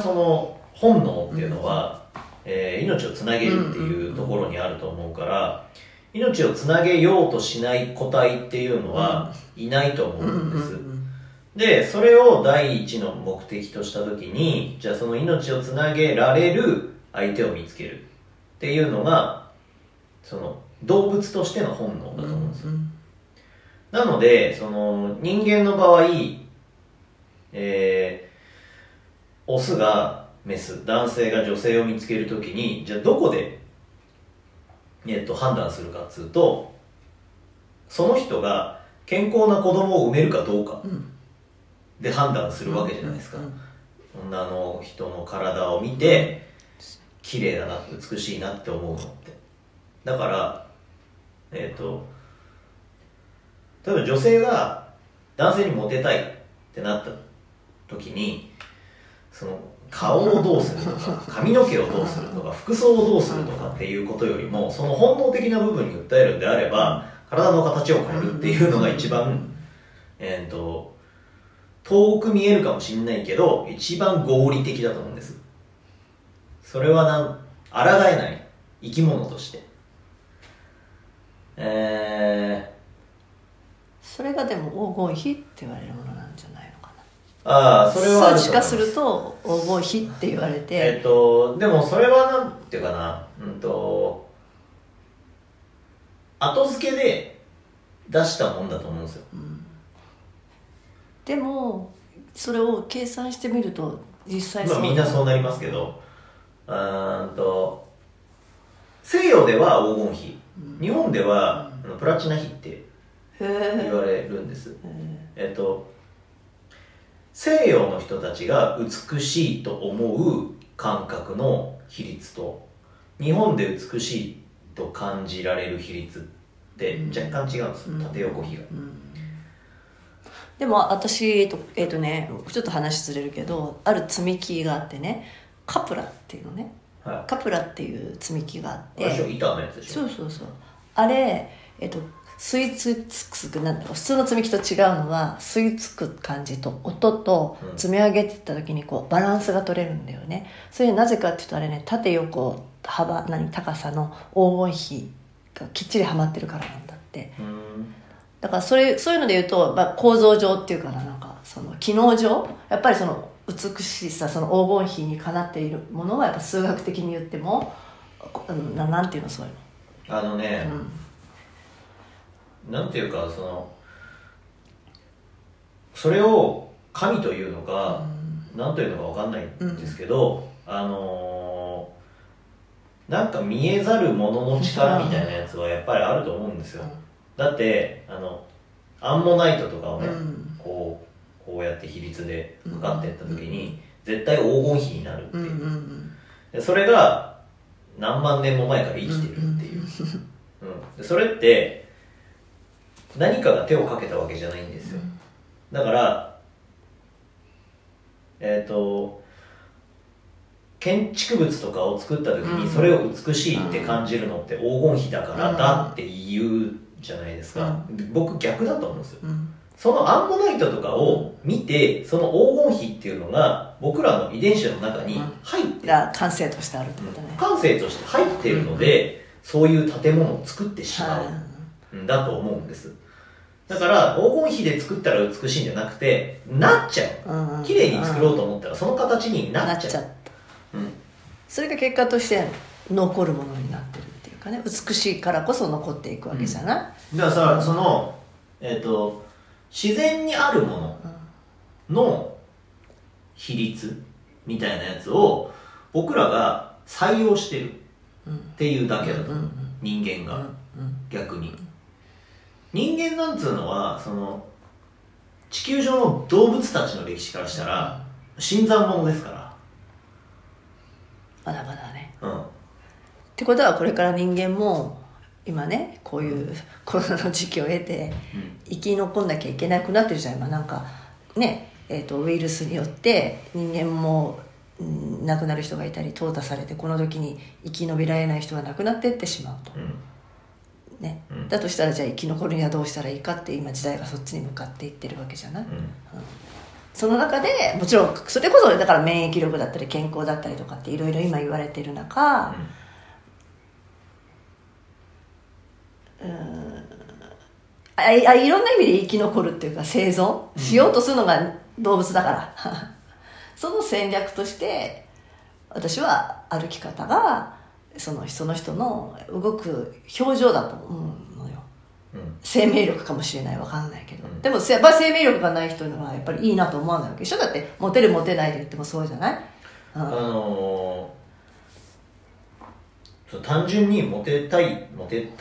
その本能っていうのは、えー命をつなげるっていうところにあると思うから、命をつなげようとしない個体っていうのはいないと思うんです、でそれを第一の目的とした時にじゃあその命をつなげられる相手を見つけるっていうのがその動物としての本能だと思うんですよ、なのでその人間の場合えー、オスがメス男性が女性を見つけるときにじゃあどこで、えっと、判断するかっつうとその人が健康な子供を産めるかどうかで判断するわけじゃないですか、女の人の体を見て綺麗だな美しいなって思うのって。だからえっ、と例えば女性が男性にモテたいってなった時にその顔をどうするとか髪の毛をどうするとか服装をどうするとかっていうことよりもその本能的な部分に訴えるんであれば体の形を変えるっていうのが一番えっ、と遠く見えるかもしれないけど一番合理的だと思うんです。それはなん抗えない生き物として。えーそれがでも黄金比って言われるものなんじゃないのか、ああそれは数値化すると黄金比って言われえてっとでもそれはなんていうかな。うんと後付けで出したもんだと思うんですよ。でもそれを計算してみると実際まあそうみんなそうなりますけど。うーんと西洋では黄金比。日本ではあのプラチナ比ってへ言えわれるんです。えっと西洋の人たちが美しいと思う感覚の比率と日本で美しいと感じられる比率って若干違うんです、縦横比が、でも私えっとえっとねちょっと話ずれるけどある積み木があってねカプラっていうのね。はカプラっていう積み木があって。板のやつでしょ？そうそうそう。あれえっと吸い付くなんだろう普通の積み木と違うのは吸い付く感じと音とうん積み上げていった時にこうバランスが取れるんだよね。それなぜかっていうとあれね縦横幅何高さの黄金比がきっちりはまってるからなんだって。だからそれそういうので言うと、まあ、構造上っていうかななんかその機能上やっぱりその美しさその黄金比にかなっているものはやっぱ数学的に言ってもななんていうのそういうあのね、の、うんなんていうかそのそれを神というのか、なんというのかわかんないんですけど、あのーなんか見えざるものの力みたいなやつはやっぱりあると思うんですよ、だってあのアンモナイトとかをね、うん。こうこうやって比率で測っていった時に、絶対黄金比になるっていう、うんうんうん。でそれが何万年も前から生きてるっていう、うん。でそれって何かが手をかけたわけじゃないんですよ。だからえっ、と建築物とかを作った時にうん。それを美しいって感じるのって黄金比だからだって言うじゃないですか、で僕逆だと思うんですよ。うん。そのアンモナイトとかを見てその黄金比っていうのが僕らの遺伝子の中に入ってる。が感性としてあるってことね、感性として入ってるので、そういう建物を作ってしまはうんだと思うんです。だから黄金比で作ったら美しいんじゃなくてなっちゃい、うんうんう綺麗に作ろうと思ったらその形にななっちゃうた。うん。それが結果として残るものになってるっていうかね。美しいからこそ残っていくわけじゃない、だからさそのえっ、と自然にあるものの比率みたいなやつを僕らが採用してるっていうだけだと、人間が、逆に人間なんつうのはその地球上の動物たちの歴史からしたら新参者ですかまだまだね。らうん。ってことはこれから人間も今ねこういうコロナの時期を経て生き残んなきゃいけなくなってるじゃん今なんか。ね、えー、とウイルスによって人間も、うん亡くなる人がいたり淘汰されてこの時に生き延びられない人が亡くなっていってしまうと、うんね。うん。だとしたらじゃあ生き残るにはどうしたらいいかって今時代がそっちに向かっていってるわけじゃない、うん。その中でもちろんそれこそだから免疫力だったり健康だったりとかっていろいろ今言われてる中、ああいろんな意味で生き残るっていうか生存しようとするのが動物だから、その戦略として私は歩き方がそのその人の動く表情だと思うのよ、うん。生命力かもしれないわかんないけど、うん。でもせやっぱ生命力がない人にはやっぱりいいなと思わないわけでしょ？だってモテるモテないで言ってもそうじゃない、うん。あのー単純にモテたいモテた